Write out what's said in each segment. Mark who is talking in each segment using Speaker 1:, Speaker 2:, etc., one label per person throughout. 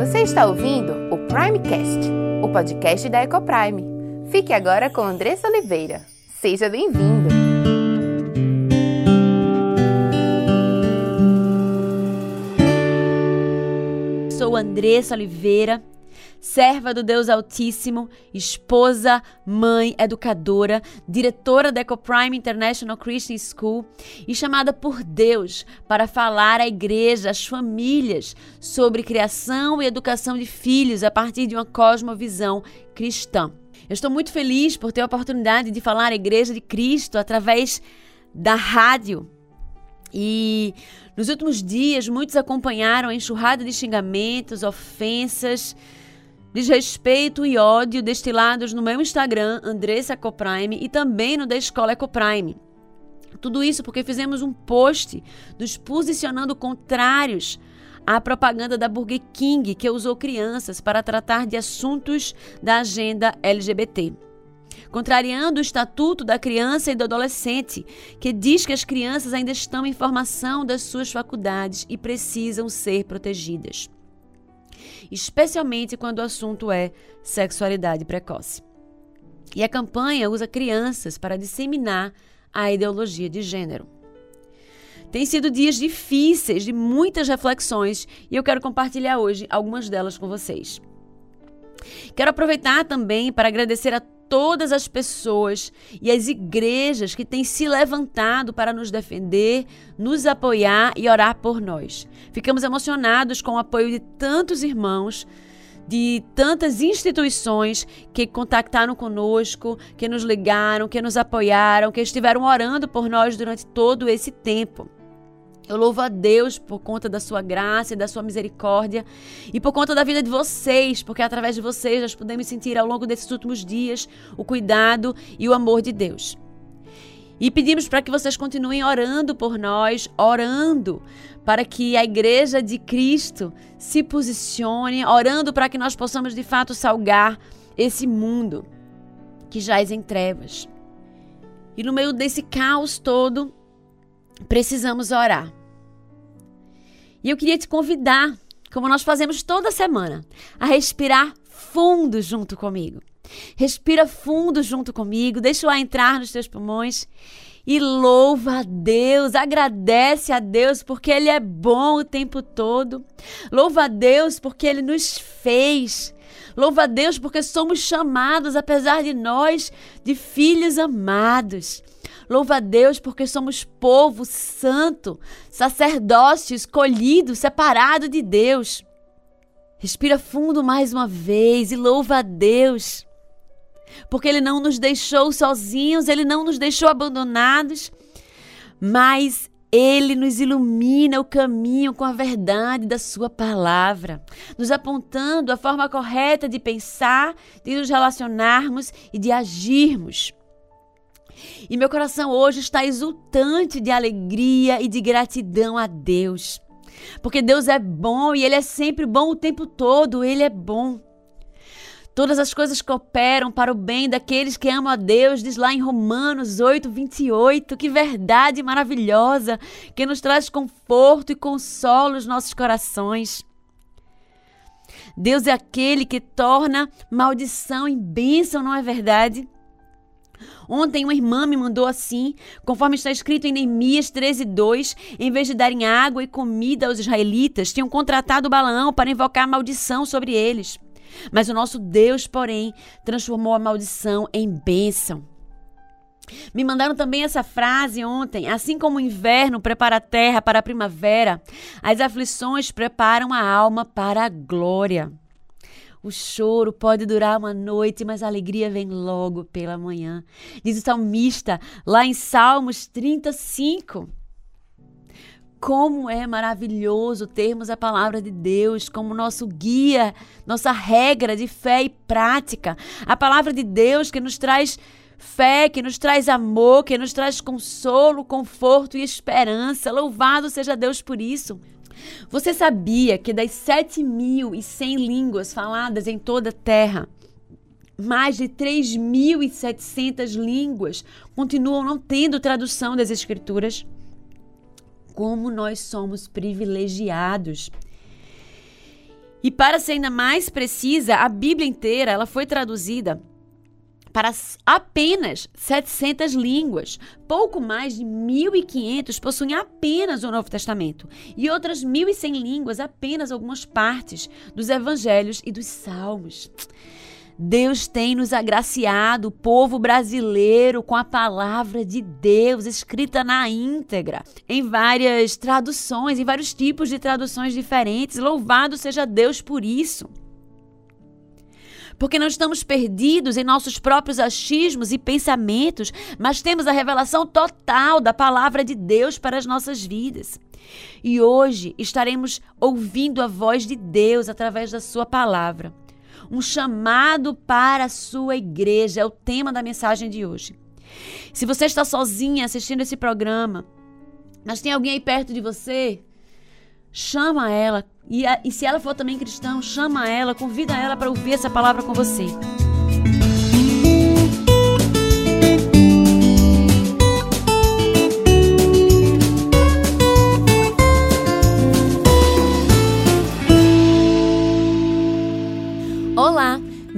Speaker 1: Você está ouvindo o Primecast, o podcast da Ecoprime. Fique agora com Andressa Oliveira. Seja bem-vindo!
Speaker 2: Sou Andressa Oliveira serva do Deus Altíssimo, esposa, mãe, educadora, diretora da EcoPrime International Christian School e chamada por Deus para falar à igreja, às famílias, sobre criação e educação de filhos a partir de uma cosmovisão cristã. Eu estou muito feliz por ter a oportunidade de falar à Igreja de Cristo através da rádio. E nos últimos dias, muitos acompanharam a enxurrada de xingamentos, ofensas, desrespeito e ódio destilados no meu Instagram, Andressa Ecoprime, e também no da Escola Ecoprime. Tudo isso porque fizemos um post nos posicionando contrários à propaganda da Burger King que usou crianças para tratar de assuntos da agenda LGBT. Contrariando o Estatuto da Criança e do Adolescente, que diz que as crianças ainda estão em formação das suas faculdades e precisam ser protegidas especialmente quando o assunto é sexualidade precoce. E a campanha usa crianças para disseminar a ideologia de gênero. Tem sido dias difíceis, de muitas reflexões, e eu quero compartilhar hoje algumas delas com vocês. Quero aproveitar também para agradecer a todas as pessoas e as igrejas que têm se levantado para nos defender, nos apoiar e orar por nós. Ficamos emocionados com o apoio de tantos irmãos, de tantas instituições que contactaram conosco, que nos ligaram, que nos apoiaram, que estiveram orando por nós durante todo esse tempo. Eu louvo a Deus por conta da sua graça e da sua misericórdia e por conta da vida de vocês, porque através de vocês nós podemos sentir ao longo desses últimos dias o cuidado e o amor de Deus. E pedimos para que vocês continuem orando por nós, orando para que a igreja de Cristo se posicione, orando para que nós possamos de fato salgar esse mundo que jaz em trevas. E no meio desse caos todo, precisamos orar. E eu queria te convidar, como nós fazemos toda semana, a respirar fundo junto comigo. Respira fundo junto comigo, deixa o ar entrar nos teus pulmões e louva a Deus, agradece a Deus porque Ele é bom o tempo todo. Louva a Deus porque Ele nos fez. Louva a Deus porque somos chamados, apesar de nós, de filhos amados. Louva a Deus porque somos povo santo, sacerdócio escolhido, separado de Deus. Respira fundo mais uma vez e louva a Deus. Porque Ele não nos deixou sozinhos, Ele não nos deixou abandonados, mas Ele nos ilumina o caminho com a verdade da Sua palavra, nos apontando a forma correta de pensar, de nos relacionarmos e de agirmos. E meu coração hoje está exultante de alegria e de gratidão a Deus. Porque Deus é bom e Ele é sempre bom o tempo todo, Ele é bom. Todas as coisas cooperam para o bem daqueles que amam a Deus, diz lá em Romanos 8, 28. Que verdade maravilhosa que nos traz conforto e consolo os nossos corações. Deus é aquele que torna maldição em bênção, não é verdade? Ontem uma irmã me mandou assim, conforme está escrito em Neemias 13, 2, em vez de darem água e comida aos israelitas, tinham contratado Balaão para invocar maldição sobre eles. Mas o nosso Deus, porém, transformou a maldição em bênção. Me mandaram também essa frase ontem: assim como o inverno prepara a terra para a primavera, as aflições preparam a alma para a glória. O choro pode durar uma noite, mas a alegria vem logo pela manhã. Diz o salmista lá em Salmos 35. Como é maravilhoso termos a palavra de Deus como nosso guia, nossa regra de fé e prática. A palavra de Deus que nos traz fé, que nos traz amor, que nos traz consolo, conforto e esperança. Louvado seja Deus por isso. Você sabia que das 7.100 línguas faladas em toda a Terra, mais de 3.700 línguas continuam não tendo tradução das Escrituras? Como nós somos privilegiados. E para ser ainda mais precisa, a Bíblia inteira ela foi traduzida para apenas 700 línguas. Pouco mais de 1.500 possuem apenas o Novo Testamento e outras 1.100 línguas apenas algumas partes dos Evangelhos e dos Salmos. Deus tem nos agraciado, o povo brasileiro, com a palavra de Deus escrita na íntegra, em várias traduções, em vários tipos de traduções diferentes. Louvado seja Deus por isso porque não estamos perdidos em nossos próprios achismos e pensamentos, mas temos a revelação total da palavra de Deus para as nossas vidas. E hoje estaremos ouvindo a voz de Deus através da Sua palavra. Um chamado para a sua igreja é o tema da mensagem de hoje. Se você está sozinha assistindo esse programa, mas tem alguém aí perto de você, chama ela. E, a, e se ela for também cristã, chama ela, convida ela para ouvir essa palavra com você.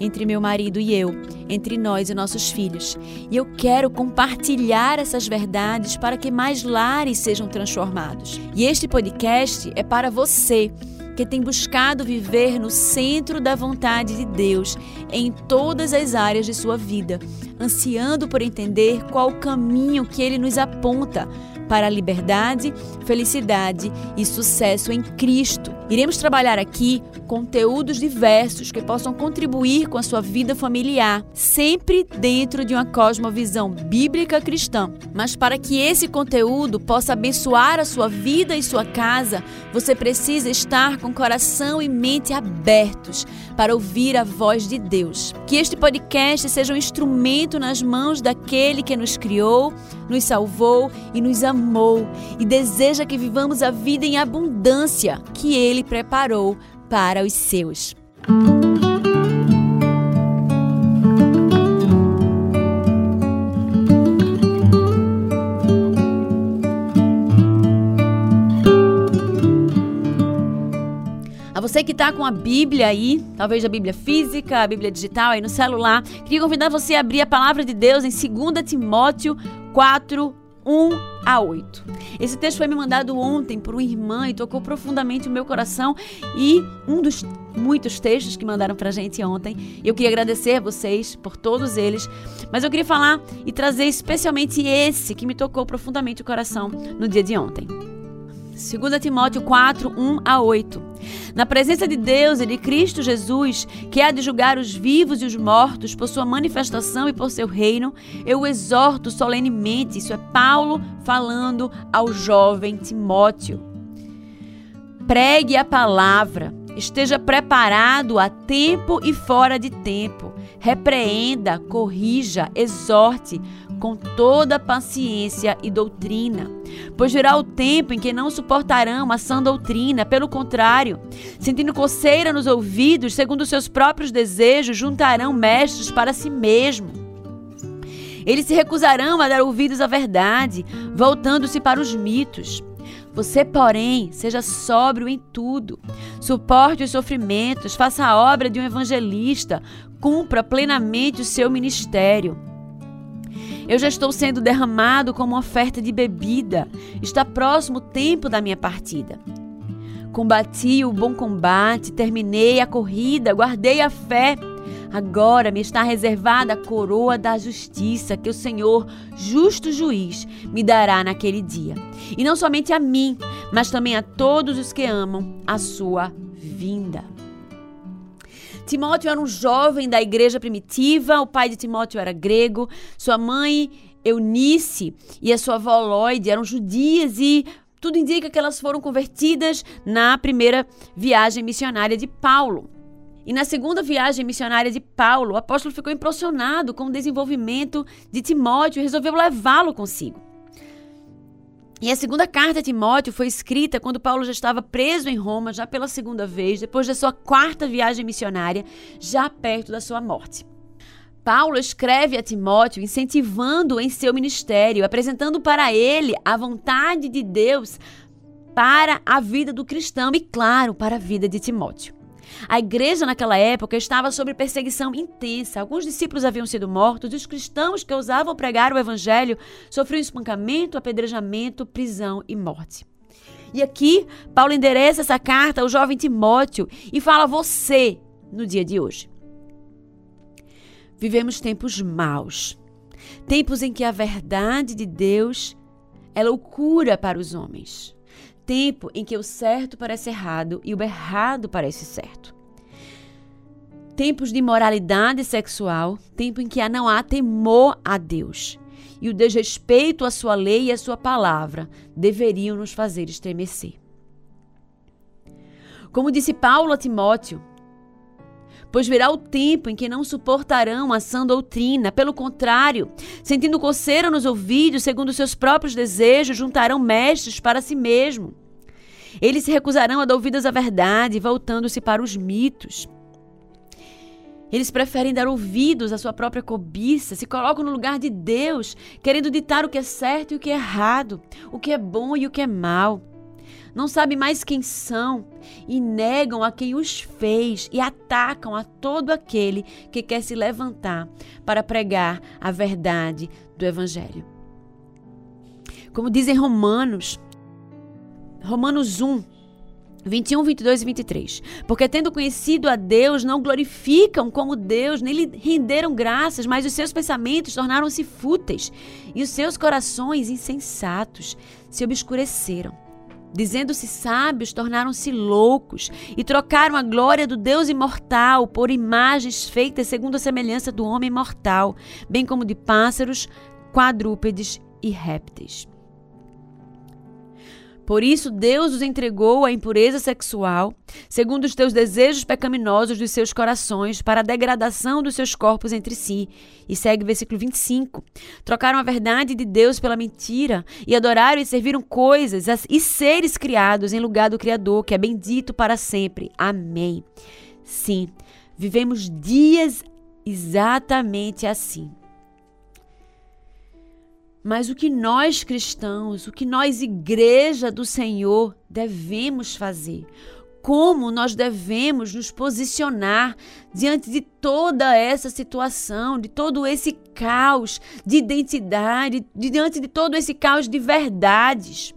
Speaker 2: entre meu marido e eu, entre nós e nossos filhos. E eu quero compartilhar essas verdades para que mais lares sejam transformados. E este podcast é para você que tem buscado viver no centro da vontade de Deus em todas as áreas de sua vida, ansiando por entender qual o caminho que ele nos aponta para a liberdade, felicidade e sucesso em Cristo. Iremos trabalhar aqui conteúdos diversos que possam contribuir com a sua vida familiar, sempre dentro de uma cosmovisão bíblica cristã. Mas para que esse conteúdo possa abençoar a sua vida e sua casa, você precisa estar com coração e mente abertos para ouvir a voz de Deus. Que este podcast seja um instrumento nas mãos daquele que nos criou, nos salvou e nos amou e deseja que vivamos a vida em abundância que ele preparou para os seus. A você que está com a Bíblia aí, talvez a Bíblia física, a Bíblia digital aí no celular, queria convidar você a abrir a palavra de Deus em 2 Timóteo 4, 1 a 8. Esse texto foi me mandado ontem por uma irmã e tocou profundamente o meu coração e um dos muitos textos que mandaram pra gente ontem. Eu queria agradecer a vocês por todos eles, mas eu queria falar e trazer especialmente esse que me tocou profundamente o coração no dia de ontem. 2 Timóteo 4, 1 a 8. Na presença de Deus e de Cristo Jesus, que há de julgar os vivos e os mortos por sua manifestação e por seu reino, eu exorto solenemente. Isso é Paulo falando ao jovem Timóteo. Pregue a palavra, esteja preparado a tempo e fora de tempo. Repreenda, corrija, exorte com toda paciência e doutrina. Pois virá o tempo em que não suportarão a sã doutrina, pelo contrário, sentindo coceira nos ouvidos, segundo seus próprios desejos, juntarão mestres para si mesmo. Eles se recusarão a dar ouvidos à verdade, voltando-se para os mitos. Você, porém, seja sóbrio em tudo. Suporte os sofrimentos, faça a obra de um evangelista, cumpra plenamente o seu ministério. Eu já estou sendo derramado como oferta de bebida. Está próximo o tempo da minha partida. Combati o bom combate, terminei a corrida, guardei a fé. Agora me está reservada a coroa da justiça que o Senhor, justo juiz, me dará naquele dia. E não somente a mim, mas também a todos os que amam a sua vinda. Timóteo era um jovem da igreja primitiva, o pai de Timóteo era grego, sua mãe Eunice e a sua avó Lloyd eram judias e tudo indica que elas foram convertidas na primeira viagem missionária de Paulo. E na segunda viagem missionária de Paulo, o apóstolo ficou impressionado com o desenvolvimento de Timóteo e resolveu levá-lo consigo. E a segunda carta a Timóteo foi escrita quando Paulo já estava preso em Roma, já pela segunda vez, depois da sua quarta viagem missionária, já perto da sua morte. Paulo escreve a Timóteo incentivando-o em seu ministério, apresentando para ele a vontade de Deus para a vida do cristão e, claro, para a vida de Timóteo. A igreja naquela época estava sob perseguição intensa. Alguns discípulos haviam sido mortos e os cristãos que ousavam pregar o evangelho sofriam espancamento, apedrejamento, prisão e morte. E aqui, Paulo endereça essa carta ao jovem Timóteo e fala a você no dia de hoje. Vivemos tempos maus, tempos em que a verdade de Deus é loucura para os homens tempo em que o certo parece errado e o errado parece certo. Tempos de imoralidade sexual, tempo em que não há temor a Deus. E o desrespeito à sua lei e à sua palavra deveriam nos fazer estremecer. Como disse Paulo a Timóteo, pois virá o tempo em que não suportarão a sã doutrina. Pelo contrário, sentindo coceira nos ouvidos, segundo seus próprios desejos, juntarão mestres para si mesmo. Eles se recusarão a dar ouvidos à verdade, voltando-se para os mitos. Eles preferem dar ouvidos à sua própria cobiça, se colocam no lugar de Deus, querendo ditar o que é certo e o que é errado, o que é bom e o que é mal não sabem mais quem são e negam a quem os fez e atacam a todo aquele que quer se levantar para pregar a verdade do Evangelho. Como dizem Romanos, Romanos 1, 21, 22 e 23. Porque tendo conhecido a Deus, não glorificam como Deus, nem lhe renderam graças, mas os seus pensamentos tornaram-se fúteis e os seus corações insensatos se obscureceram. Dizendo-se sábios, tornaram-se loucos e trocaram a glória do Deus imortal por imagens feitas segundo a semelhança do homem mortal, bem como de pássaros, quadrúpedes e répteis. Por isso, Deus os entregou à impureza sexual, segundo os teus desejos pecaminosos dos seus corações, para a degradação dos seus corpos entre si. E segue versículo 25. Trocaram a verdade de Deus pela mentira, e adoraram e serviram coisas e seres criados em lugar do Criador, que é bendito para sempre. Amém. Sim, vivemos dias exatamente assim. Mas o que nós cristãos, o que nós, igreja do Senhor, devemos fazer? Como nós devemos nos posicionar diante de toda essa situação, de todo esse caos de identidade, diante de todo esse caos de verdades?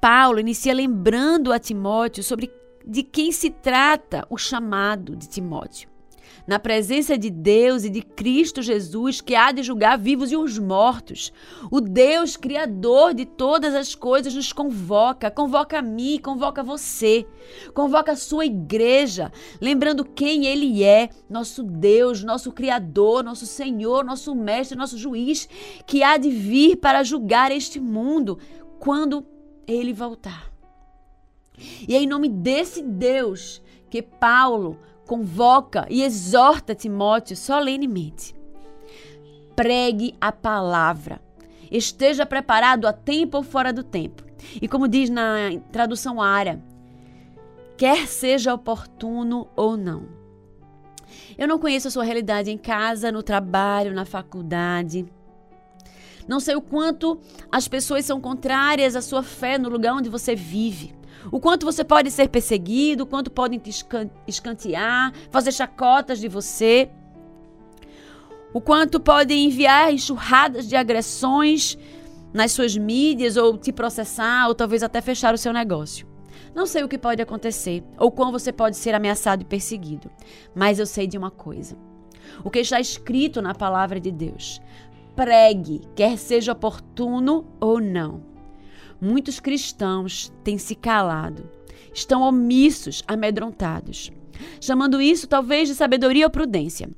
Speaker 2: Paulo inicia lembrando a Timóteo sobre de quem se trata o chamado de Timóteo na presença de Deus e de Cristo Jesus, que há de julgar vivos e os mortos. O Deus criador de todas as coisas nos convoca, convoca a mim, convoca você, convoca a sua igreja, lembrando quem ele é, nosso Deus, nosso criador, nosso Senhor, nosso mestre, nosso juiz, que há de vir para julgar este mundo quando ele voltar. E é em nome desse Deus que Paulo convoca e exorta Timóteo solenemente. Pregue a palavra. Esteja preparado a tempo ou fora do tempo. E como diz na tradução área, quer seja oportuno ou não. Eu não conheço a sua realidade em casa, no trabalho, na faculdade. Não sei o quanto as pessoas são contrárias à sua fé no lugar onde você vive. O quanto você pode ser perseguido, o quanto podem te escantear, fazer chacotas de você. O quanto podem enviar enxurradas de agressões nas suas mídias ou te processar ou talvez até fechar o seu negócio. Não sei o que pode acontecer ou como você pode ser ameaçado e perseguido, mas eu sei de uma coisa. O que está escrito na palavra de Deus. Pregue, quer seja oportuno ou não. Muitos cristãos têm se calado, estão omissos, amedrontados, chamando isso talvez de sabedoria ou prudência.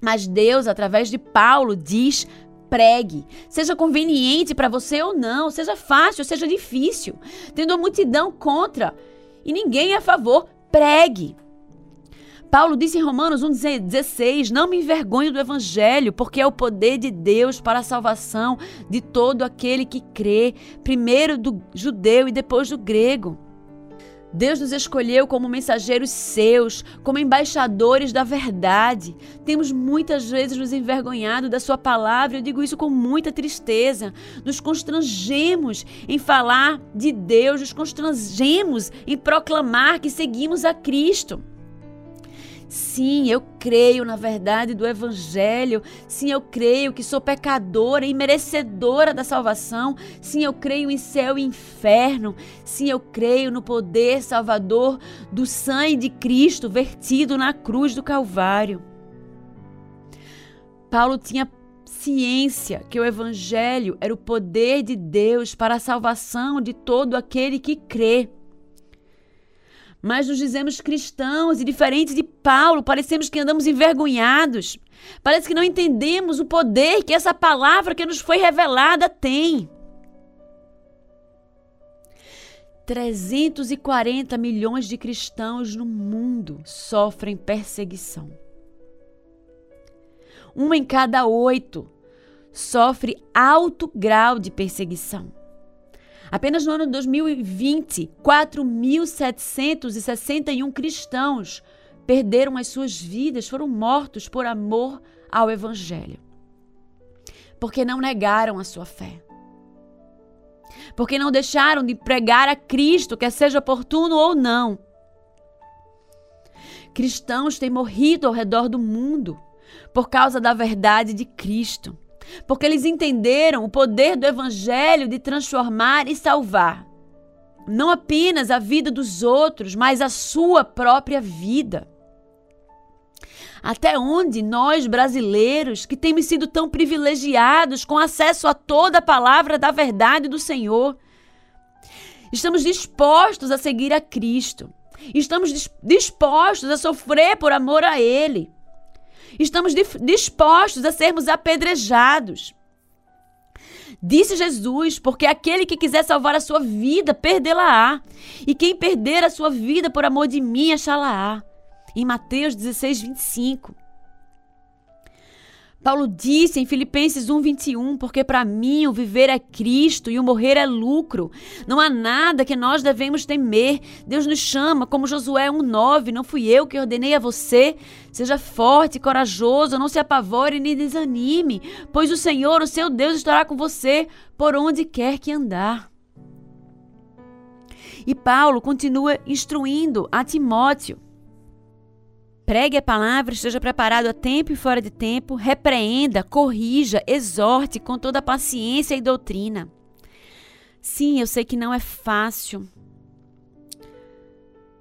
Speaker 2: Mas Deus, através de Paulo, diz: pregue. Seja conveniente para você ou não, seja fácil seja difícil. Tendo a multidão contra e ninguém a favor, pregue. Paulo disse em Romanos 1,16: Não me envergonho do Evangelho, porque é o poder de Deus para a salvação de todo aquele que crê, primeiro do judeu e depois do grego. Deus nos escolheu como mensageiros seus, como embaixadores da verdade. Temos muitas vezes nos envergonhado da Sua palavra, eu digo isso com muita tristeza. Nos constrangemos em falar de Deus, nos constrangemos em proclamar que seguimos a Cristo. Sim, eu creio na verdade do Evangelho. Sim, eu creio que sou pecadora e merecedora da salvação. Sim, eu creio em céu e inferno. Sim, eu creio no poder salvador do sangue de Cristo vertido na cruz do Calvário. Paulo tinha ciência que o Evangelho era o poder de Deus para a salvação de todo aquele que crê mas nos dizemos cristãos e diferentes de Paulo, parecemos que andamos envergonhados. Parece que não entendemos o poder que essa palavra que nos foi revelada tem. 340 milhões de cristãos no mundo sofrem perseguição. Um em cada oito sofre alto grau de perseguição. Apenas no ano de 2020, 4.761 cristãos perderam as suas vidas, foram mortos por amor ao Evangelho. Porque não negaram a sua fé. Porque não deixaram de pregar a Cristo, quer seja oportuno ou não. Cristãos têm morrido ao redor do mundo por causa da verdade de Cristo porque eles entenderam o poder do Evangelho de transformar e salvar. Não apenas a vida dos outros, mas a sua própria vida. Até onde nós, brasileiros, que temos sido tão privilegiados com acesso a toda a palavra da verdade do Senhor, estamos dispostos a seguir a Cristo, estamos dispostos a sofrer por amor a Ele. Estamos dispostos a sermos apedrejados. Disse Jesus, porque aquele que quiser salvar a sua vida, perdê-la-á. E quem perder a sua vida por amor de mim, achá-la-á. Em Mateus 16, 25. Paulo disse em Filipenses 1:21, porque para mim o viver é Cristo e o morrer é lucro. Não há nada que nós devemos temer. Deus nos chama, como Josué 1:9, não fui eu que ordenei a você. Seja forte e corajoso, não se apavore nem desanime, pois o Senhor, o seu Deus, estará com você por onde quer que andar. E Paulo continua instruindo a Timóteo Pregue a palavra, esteja preparado a tempo e fora de tempo, repreenda, corrija, exorte com toda paciência e doutrina. Sim, eu sei que não é fácil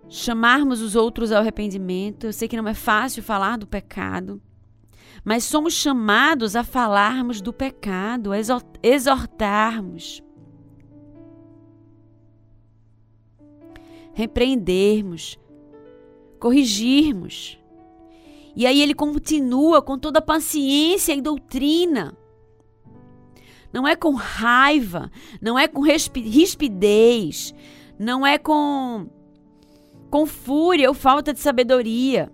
Speaker 2: chamarmos os outros ao arrependimento, eu sei que não é fácil falar do pecado, mas somos chamados a falarmos do pecado, a exortarmos, repreendermos, corrigirmos. E aí ele continua com toda paciência e doutrina. Não é com raiva, não é com rispidez, não é com com fúria ou falta de sabedoria,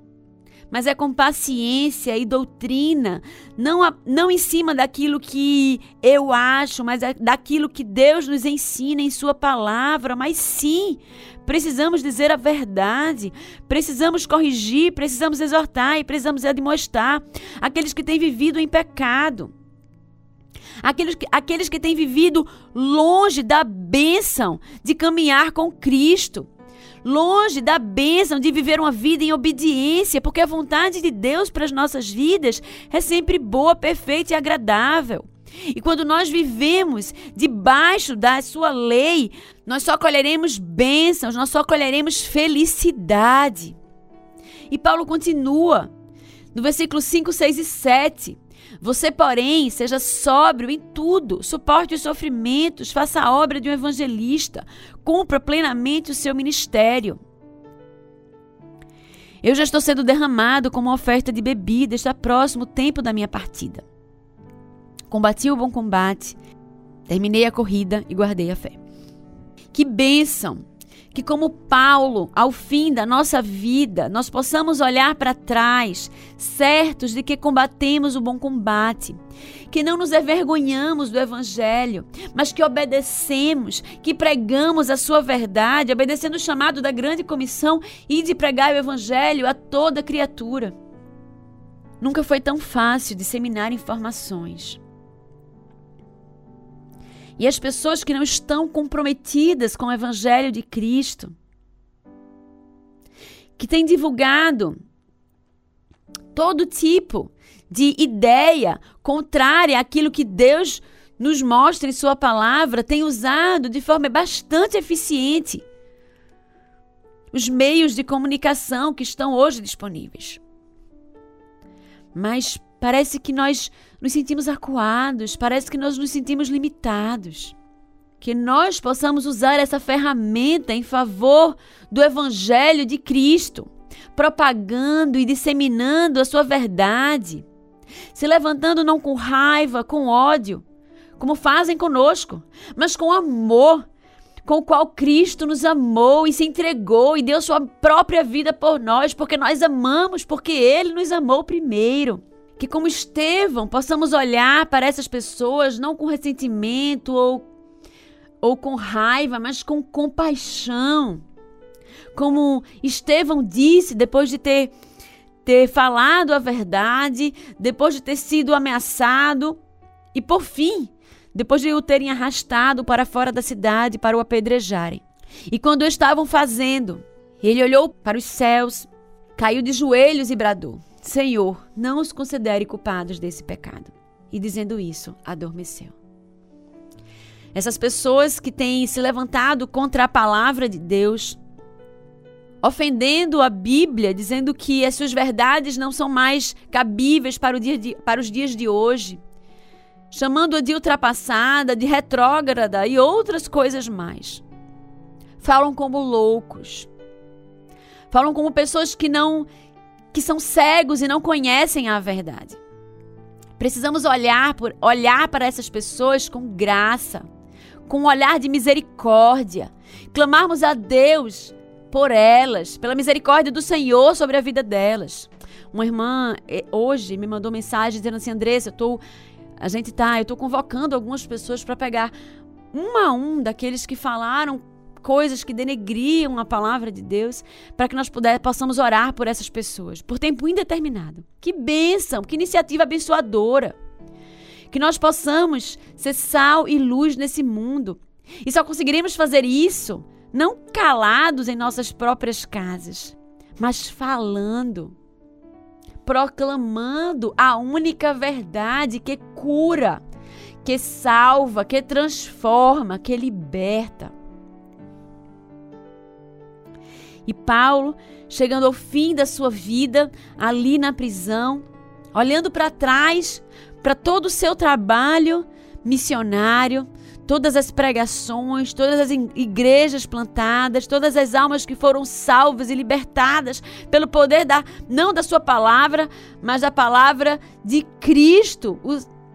Speaker 2: mas é com paciência e doutrina, não, não em cima daquilo que eu acho, mas é daquilo que Deus nos ensina em Sua palavra, mas sim Precisamos dizer a verdade, precisamos corrigir, precisamos exortar e precisamos admoestar aqueles que têm vivido em pecado. Aqueles que, aqueles que têm vivido longe da bênção de caminhar com Cristo, longe da bênção de viver uma vida em obediência, porque a vontade de Deus para as nossas vidas é sempre boa, perfeita e agradável. E quando nós vivemos debaixo da sua lei, nós só colheremos bênçãos, nós só colheremos felicidade. E Paulo continua no versículo 5, 6 e 7. Você, porém, seja sóbrio em tudo, suporte os sofrimentos, faça a obra de um evangelista, cumpra plenamente o seu ministério. Eu já estou sendo derramado como oferta de bebida, está próximo o tempo da minha partida. Combati o bom combate, terminei a corrida e guardei a fé. Que bênção! Que, como Paulo, ao fim da nossa vida, nós possamos olhar para trás, certos de que combatemos o bom combate, que não nos envergonhamos do Evangelho, mas que obedecemos, que pregamos a Sua verdade, obedecendo o chamado da grande comissão e de pregar o Evangelho a toda criatura. Nunca foi tão fácil disseminar informações. E as pessoas que não estão comprometidas com o Evangelho de Cristo, que têm divulgado todo tipo de ideia contrária àquilo que Deus nos mostra em Sua palavra, tem usado de forma bastante eficiente os meios de comunicação que estão hoje disponíveis. Mas parece que nós nos sentimos acuados, parece que nós nos sentimos limitados. Que nós possamos usar essa ferramenta em favor do Evangelho de Cristo, propagando e disseminando a sua verdade, se levantando não com raiva, com ódio, como fazem conosco, mas com amor, com o qual Cristo nos amou e se entregou e deu sua própria vida por nós, porque nós amamos, porque Ele nos amou primeiro. Que, como Estevão, possamos olhar para essas pessoas não com ressentimento ou, ou com raiva, mas com compaixão. Como Estevão disse depois de ter, ter falado a verdade, depois de ter sido ameaçado e, por fim, depois de o terem arrastado para fora da cidade para o apedrejarem. E quando estavam fazendo, ele olhou para os céus, caiu de joelhos e bradou: Senhor, não os considere culpados desse pecado. E dizendo isso, adormeceu. Essas pessoas que têm se levantado contra a palavra de Deus, ofendendo a Bíblia, dizendo que as suas verdades não são mais cabíveis para, de, para os dias de hoje, chamando-a de ultrapassada, de retrógrada e outras coisas mais. Falam como loucos. Falam como pessoas que não que são cegos e não conhecem a verdade. Precisamos olhar, por, olhar para essas pessoas com graça, com um olhar de misericórdia, clamarmos a Deus por elas, pela misericórdia do Senhor sobre a vida delas. Uma irmã eh, hoje me mandou mensagem dizendo assim: Andressa, eu tô, a gente tá, eu estou convocando algumas pessoas para pegar um a um daqueles que falaram coisas que denegriam a palavra de Deus, para que nós puder, possamos orar por essas pessoas, por tempo indeterminado. Que bênção, que iniciativa abençoadora. Que nós possamos ser sal e luz nesse mundo. E só conseguiremos fazer isso não calados em nossas próprias casas, mas falando, proclamando a única verdade que cura, que salva, que transforma, que liberta. E Paulo, chegando ao fim da sua vida, ali na prisão, olhando para trás, para todo o seu trabalho missionário, todas as pregações, todas as igrejas plantadas, todas as almas que foram salvas e libertadas pelo poder da não da sua palavra, mas da palavra de Cristo,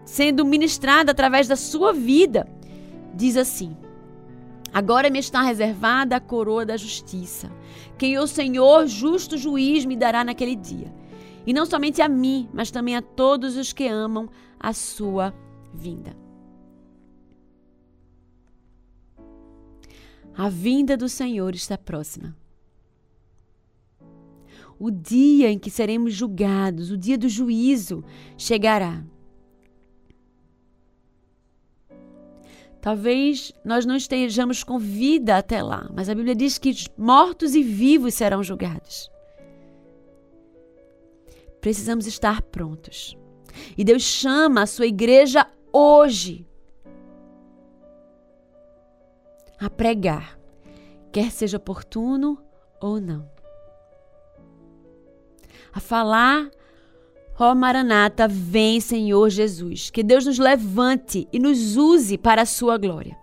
Speaker 2: sendo ministrada através da sua vida. Diz assim: Agora me está reservada a coroa da justiça, quem o Senhor, justo juiz, me dará naquele dia. E não somente a mim, mas também a todos os que amam a sua vinda. A vinda do Senhor está próxima. O dia em que seremos julgados, o dia do juízo, chegará. Talvez nós não estejamos com vida até lá, mas a Bíblia diz que mortos e vivos serão julgados. Precisamos estar prontos. E Deus chama a sua igreja hoje a pregar, quer seja oportuno ou não. A falar Ó oh, Maranata, vem, Senhor Jesus. Que Deus nos levante e nos use para a sua glória.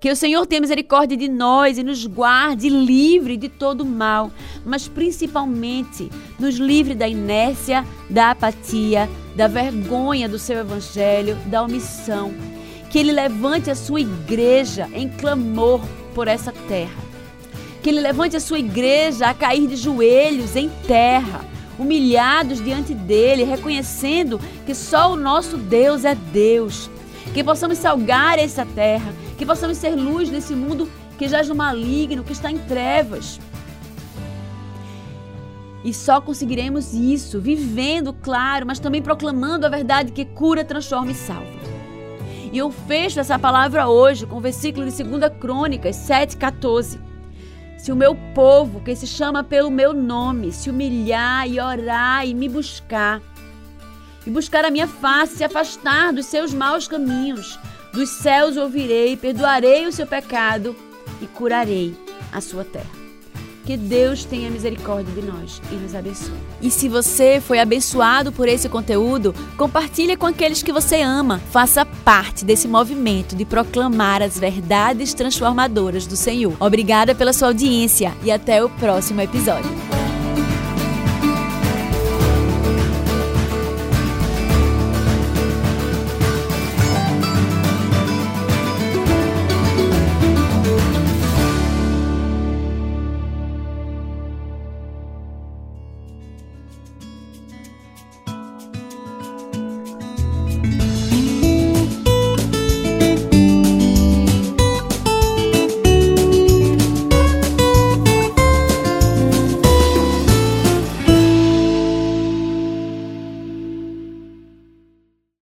Speaker 2: Que o Senhor tenha misericórdia de nós e nos guarde livre de todo mal, mas principalmente nos livre da inércia, da apatia, da vergonha do seu evangelho, da omissão. Que Ele levante a sua igreja em clamor por essa terra. Que Ele levante a sua igreja a cair de joelhos em terra, humilhados diante dele, reconhecendo que só o nosso Deus é Deus. Que possamos salgar essa terra, que possamos ser luz nesse mundo que jaz no maligno, que está em trevas. E só conseguiremos isso vivendo, claro, mas também proclamando a verdade que cura, transforma e salva. E eu fecho essa palavra hoje com o versículo de 2 Crônicas 7,14. Se o meu povo, que se chama pelo meu nome, se humilhar e orar e me buscar, e buscar a minha face, se afastar dos seus maus caminhos, dos céus ouvirei, perdoarei o seu pecado e curarei a sua terra. Que Deus tenha misericórdia de nós e nos abençoe. E se você foi abençoado por esse conteúdo, compartilhe com aqueles que você ama. Faça parte desse movimento de proclamar as verdades transformadoras do Senhor. Obrigada pela sua audiência e até o próximo episódio.